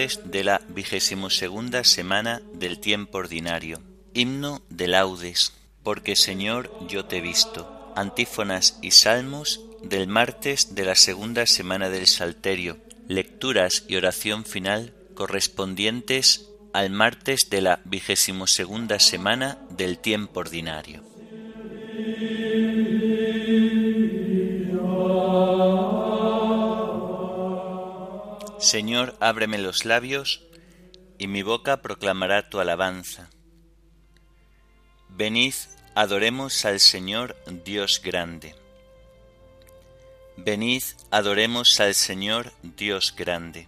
De la vigésimo segunda semana del tiempo ordinario. Himno de laudes, porque Señor yo te he visto. Antífonas y salmos del martes de la segunda semana del Salterio, lecturas y oración final correspondientes al martes de la vigésimo segunda semana del tiempo ordinario. Señor, ábreme los labios, y mi boca proclamará tu alabanza. Venid, adoremos al Señor Dios grande. Venid, adoremos al Señor Dios grande.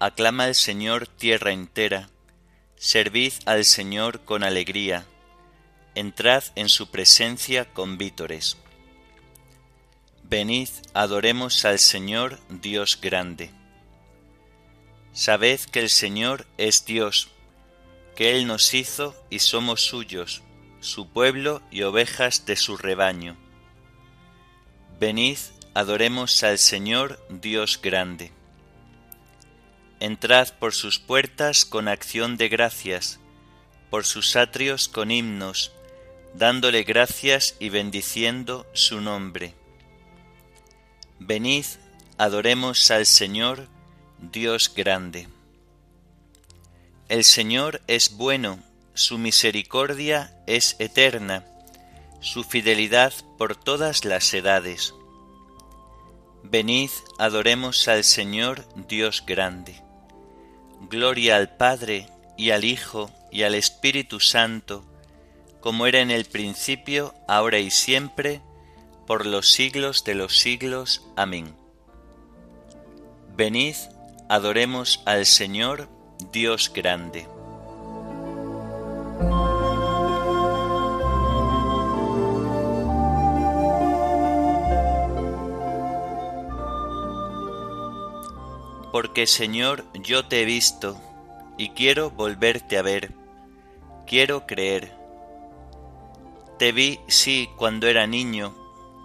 Aclama al Señor tierra entera, servid al Señor con alegría, entrad en su presencia con vítores. Venid, adoremos al Señor Dios grande. Sabed que el Señor es Dios, que Él nos hizo y somos suyos, su pueblo y ovejas de su rebaño Venid, adoremos al Señor Dios grande. Entrad por sus puertas con acción de gracias, por sus atrios con himnos, dándole gracias y bendiciendo su nombre. Venid, adoremos al Señor Dios grande. El Señor es bueno, su misericordia es eterna su fidelidad por todas las edades. Venid, adoremos al Señor Dios grande. Gloria al Padre y al Hijo y al Espíritu Santo, como era en el principio, ahora y siempre, por los siglos de los siglos. Amén. Venid, adoremos al Señor Dios grande. porque Señor yo te he visto y quiero volverte a ver, quiero creer. Te vi, sí, cuando era niño,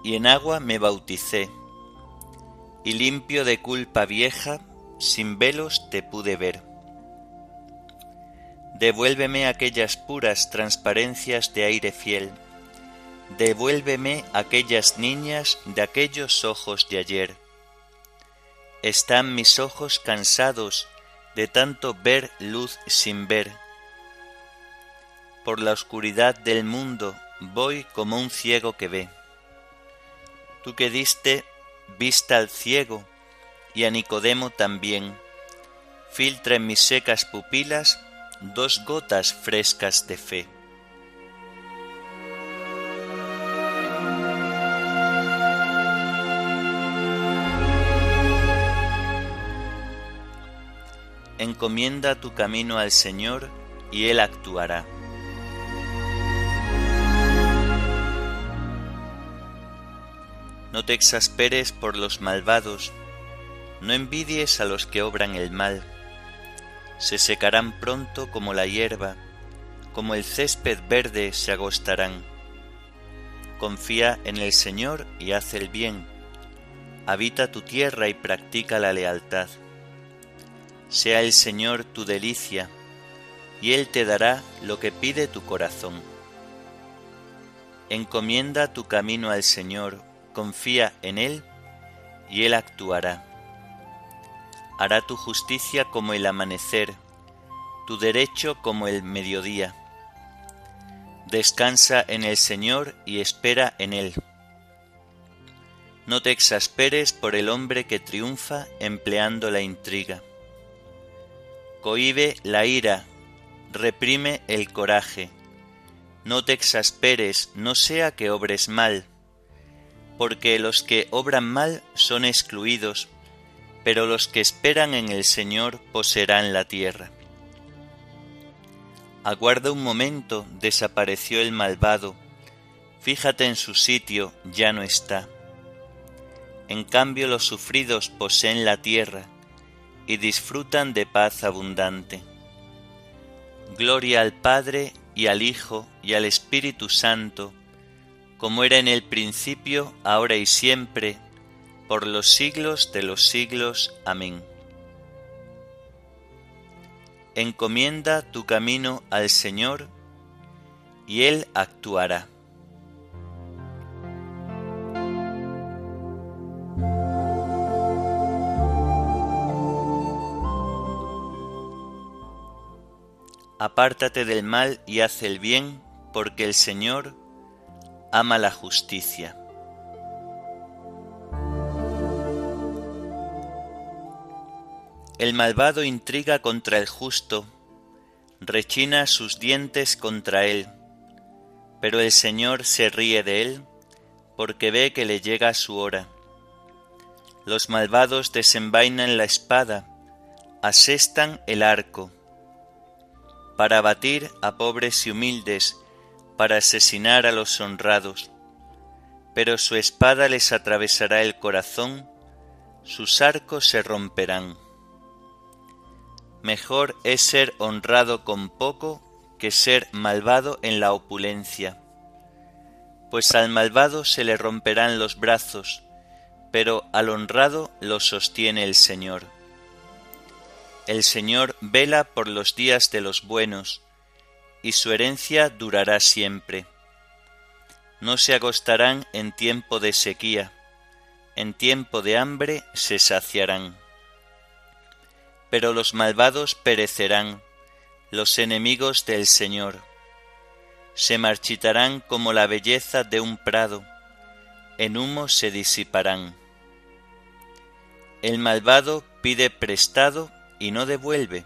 y en agua me bauticé, y limpio de culpa vieja, sin velos te pude ver. Devuélveme aquellas puras transparencias de aire fiel, devuélveme aquellas niñas de aquellos ojos de ayer están mis ojos cansados de tanto ver luz sin ver. Por la oscuridad del mundo voy como un ciego que ve. Tú que diste vista al ciego y a Nicodemo también, filtra en mis secas pupilas dos gotas frescas de fe. encomienda tu camino al Señor y Él actuará. No te exasperes por los malvados, no envidies a los que obran el mal. Se secarán pronto como la hierba, como el césped verde se agostarán. Confía en el Señor y haz el bien. Habita tu tierra y practica la lealtad sea el Señor tu delicia, y Él te dará lo que pide tu corazón. Encomienda tu camino al Señor, confía en Él, y Él actuará. Hará tu justicia como el amanecer, tu derecho como el mediodía. Descansa en el Señor y espera en Él. No te exasperes por el hombre que triunfa empleando la intriga cohibe la ira, reprime el coraje. No te exasperes, no sea que obres mal, porque los que obran mal son excluidos, pero los que esperan en el Señor poseerán la tierra. Aguarda un momento, desapareció el malvado, fíjate en su sitio, ya no está. En cambio los sufridos poseen la tierra y disfrutan de paz abundante. Gloria al Padre y al Hijo y al Espíritu Santo, como era en el principio, ahora y siempre, por los siglos de los siglos. Amén. Encomienda tu camino al Señor, y Él actuará. Apártate del mal y haz el bien, porque el Señor ama la justicia. El malvado intriga contra el justo, rechina sus dientes contra él, pero el Señor se ríe de él, porque ve que le llega su hora. Los malvados desenvainan la espada, asestan el arco, para abatir a pobres y humildes, para asesinar a los honrados. Pero su espada les atravesará el corazón, sus arcos se romperán. Mejor es ser honrado con poco que ser malvado en la opulencia. Pues al malvado se le romperán los brazos, pero al honrado lo sostiene el Señor. El Señor vela por los días de los buenos, y su herencia durará siempre. No se agostarán en tiempo de sequía, en tiempo de hambre se saciarán. Pero los malvados perecerán, los enemigos del Señor. Se marchitarán como la belleza de un prado, en humo se disiparán. El malvado pide prestado y no devuelve.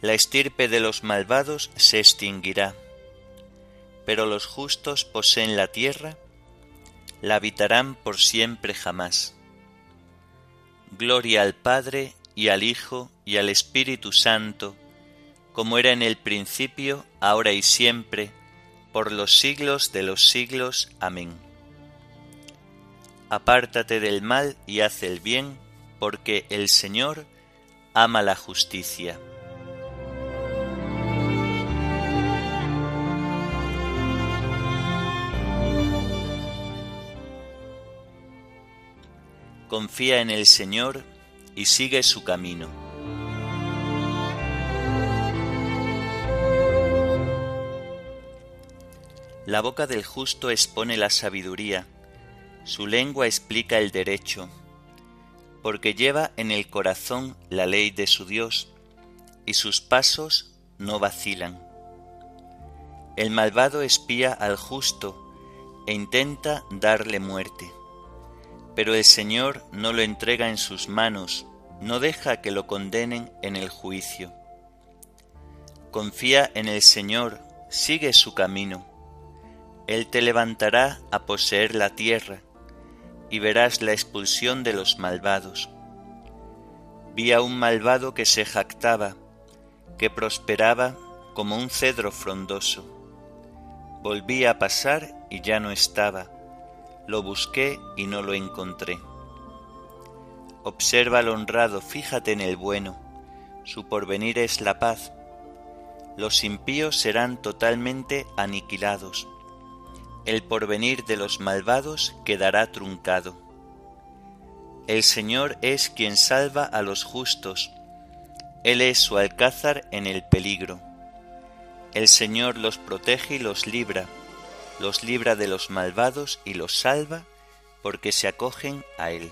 la estirpe de los malvados se extinguirá, pero los justos poseen la tierra, la habitarán por siempre jamás. Gloria al Padre y al Hijo y al Espíritu Santo, como era en el principio, ahora y siempre, por los siglos de los siglos. Amén. Apártate del mal y haz el bien, porque el Señor ama la justicia. Confía en el Señor y sigue su camino. La boca del justo expone la sabiduría, su lengua explica el derecho, porque lleva en el corazón la ley de su Dios, y sus pasos no vacilan. El malvado espía al justo e intenta darle muerte pero el Señor no lo entrega en sus manos, no deja que lo condenen en el juicio. Confía en el Señor, sigue su camino. Él te levantará a poseer la tierra, y verás la expulsión de los malvados. Vi a un malvado que se jactaba, que prosperaba como un cedro frondoso. Volví a pasar y ya no estaba lo busqué y no lo encontré. Observa al honrado, fíjate en el bueno, su porvenir es la paz. Los impíos serán totalmente aniquilados. El porvenir de los malvados quedará truncado. El Señor es quien salva a los justos, Él es su alcázar en el peligro. El Señor los protege y los libra, los libra de los malvados y los salva, porque se acogen a Él.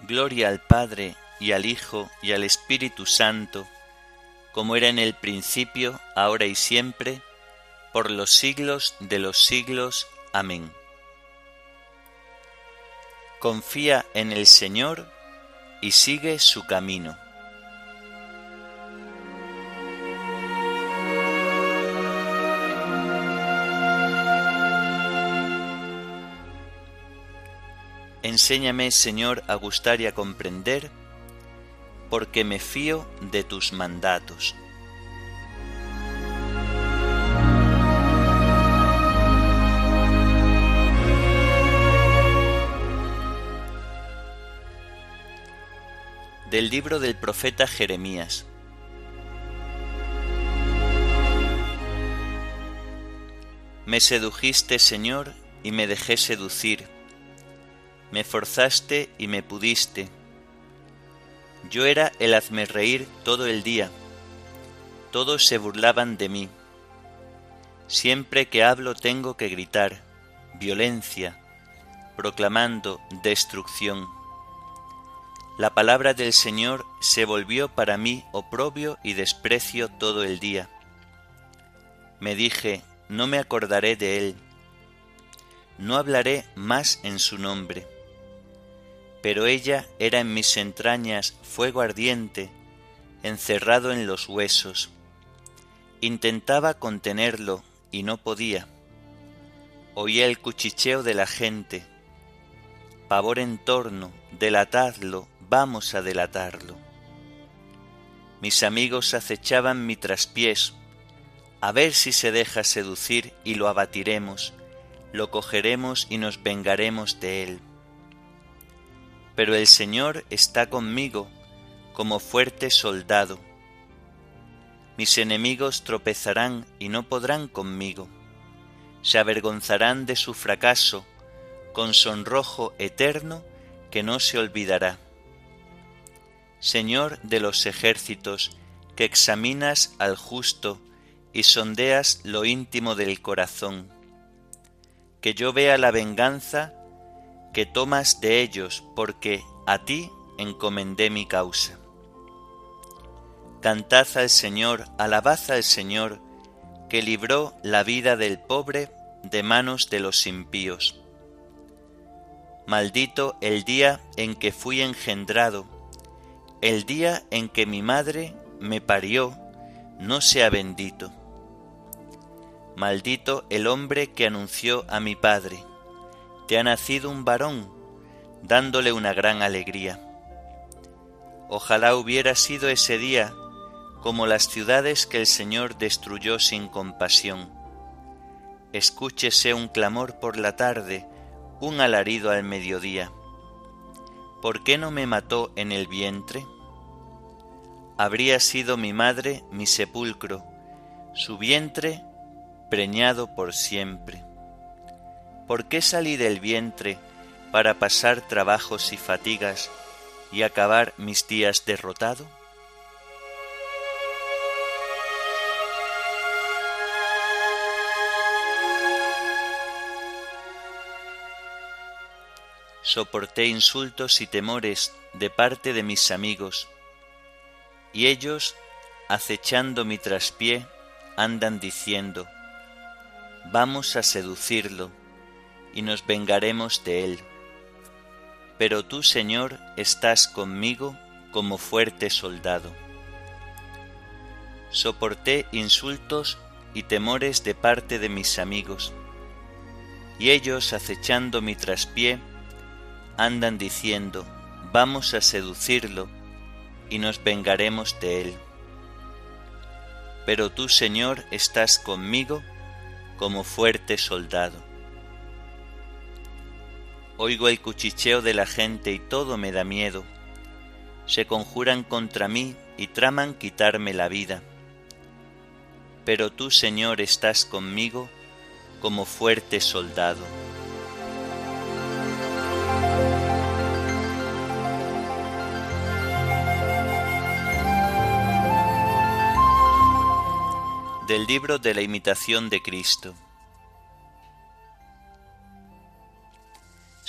Gloria al Padre y al Hijo y al Espíritu Santo, como era en el principio, ahora y siempre, por los siglos de los siglos. Amén. Confía en el Señor y sigue su camino. Enséñame, Señor, a gustar y a comprender, porque me fío de tus mandatos. Del libro del profeta Jeremías. Me sedujiste, Señor, y me dejé seducir me forzaste y me pudiste. Yo era el hazme reír todo el día. Todos se burlaban de mí. Siempre que hablo tengo que gritar, violencia, proclamando destrucción. La palabra del Señor se volvió para mí oprobio y desprecio todo el día. Me dije, no me acordaré de él, no hablaré más en su nombre pero ella era en mis entrañas fuego ardiente, encerrado en los huesos. Intentaba contenerlo y no podía. Oía el cuchicheo de la gente. Pavor en torno, delatadlo, vamos a delatarlo. Mis amigos acechaban mi traspiés, a ver si se deja seducir y lo abatiremos, lo cogeremos y nos vengaremos de él pero el Señor está conmigo como fuerte soldado. Mis enemigos tropezarán y no podrán conmigo. Se avergonzarán de su fracaso con sonrojo eterno que no se olvidará. Señor de los ejércitos, que examinas al justo y sondeas lo íntimo del corazón. Que yo vea la venganza que tomas de ellos, porque a ti encomendé mi causa. Cantad al Señor, alabad al Señor, que libró la vida del pobre de manos de los impíos. Maldito el día en que fui engendrado, el día en que mi madre me parió, no sea bendito. Maldito el hombre que anunció a mi padre te ha nacido un varón, dándole una gran alegría. Ojalá hubiera sido ese día como las ciudades que el Señor destruyó sin compasión. Escúchese un clamor por la tarde, un alarido al mediodía. ¿Por qué no me mató en el vientre? Habría sido mi madre mi sepulcro, su vientre preñado por siempre. ¿Por qué salí del vientre para pasar trabajos y fatigas y acabar mis días derrotado? Soporté insultos y temores de parte de mis amigos, y ellos, acechando mi traspié, andan diciendo, vamos a seducirlo y nos vengaremos de él. Pero tú, Señor, estás conmigo como fuerte soldado. Soporté insultos y temores de parte de mis amigos, y ellos, acechando mi traspié, andan diciendo, vamos a seducirlo y nos vengaremos de él. Pero tú, Señor, estás conmigo como fuerte soldado. Oigo el cuchicheo de la gente y todo me da miedo. Se conjuran contra mí y traman quitarme la vida. Pero tú, Señor, estás conmigo como fuerte soldado. Del libro de la imitación de Cristo.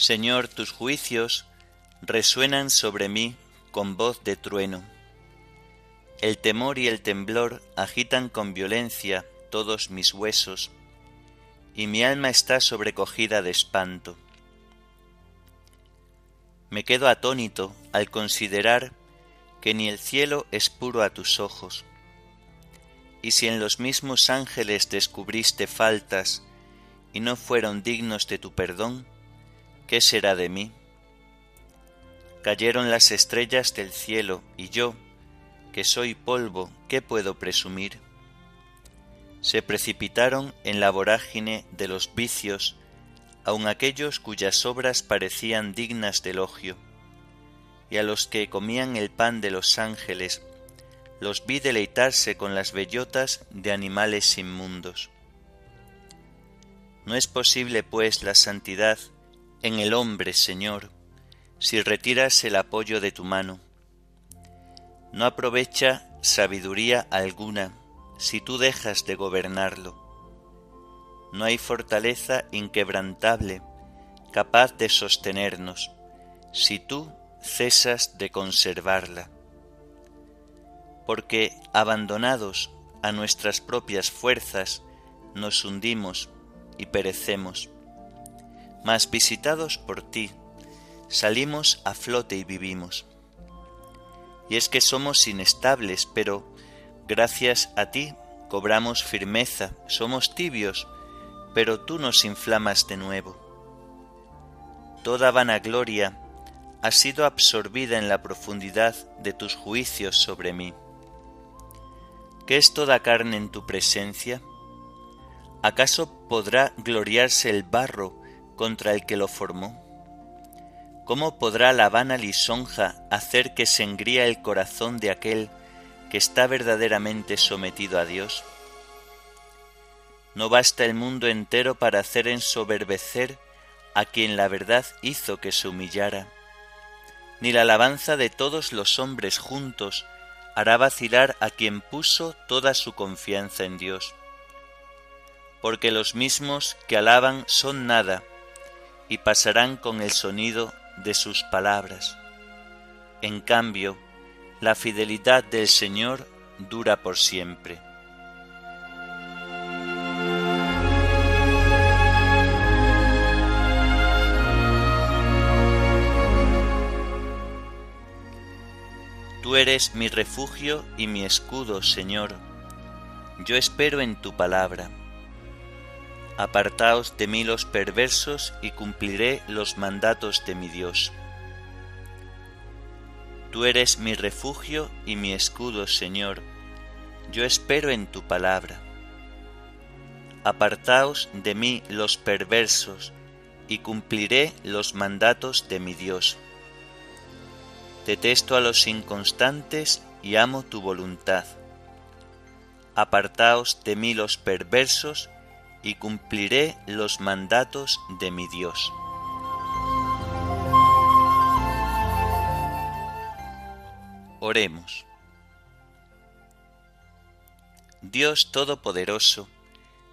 Señor, tus juicios resuenan sobre mí con voz de trueno. El temor y el temblor agitan con violencia todos mis huesos, y mi alma está sobrecogida de espanto. Me quedo atónito al considerar que ni el cielo es puro a tus ojos, y si en los mismos ángeles descubriste faltas y no fueron dignos de tu perdón, ¿qué será de mí? Cayeron las estrellas del cielo y yo, que soy polvo, ¿qué puedo presumir? Se precipitaron en la vorágine de los vicios, aun aquellos cuyas obras parecían dignas de elogio, y a los que comían el pan de los ángeles, los vi deleitarse con las bellotas de animales inmundos. No es posible, pues, la santidad en el hombre, Señor, si retiras el apoyo de tu mano. No aprovecha sabiduría alguna si tú dejas de gobernarlo. No hay fortaleza inquebrantable capaz de sostenernos si tú cesas de conservarla porque abandonados a nuestras propias fuerzas nos hundimos y perecemos. Mas visitados por ti, salimos a flote y vivimos. Y es que somos inestables, pero gracias a ti cobramos firmeza, somos tibios, pero tú nos inflamas de nuevo. Toda vanagloria ha sido absorbida en la profundidad de tus juicios sobre mí. ¿Qué es toda carne en tu presencia? ¿Acaso podrá gloriarse el barro contra el que lo formó? ¿Cómo podrá la vana lisonja hacer que se engría el corazón de aquel que está verdaderamente sometido a Dios? No basta el mundo entero para hacer ensoberbecer a quien la verdad hizo que se humillara, ni la alabanza de todos los hombres juntos hará vacilar a quien puso toda su confianza en Dios. Porque los mismos que alaban son nada y pasarán con el sonido de sus palabras. En cambio, la fidelidad del Señor dura por siempre. Tú eres mi refugio y mi escudo, Señor. Yo espero en tu palabra. Apartaos de mí los perversos y cumpliré los mandatos de mi Dios. Tú eres mi refugio y mi escudo, Señor. Yo espero en tu palabra. Apartaos de mí los perversos y cumpliré los mandatos de mi Dios. Detesto a los inconstantes y amo tu voluntad. Apartaos de mí los perversos y cumpliré los mandatos de mi Dios. Oremos. Dios Todopoderoso,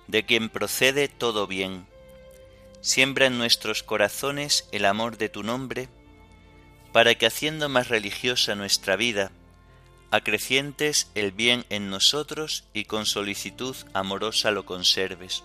de quien procede todo bien, siembra en nuestros corazones el amor de tu nombre, para que haciendo más religiosa nuestra vida, acrecientes el bien en nosotros y con solicitud amorosa lo conserves.